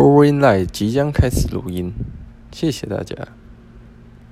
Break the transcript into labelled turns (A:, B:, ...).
A: Boring Light 即将开始录音，谢谢大家。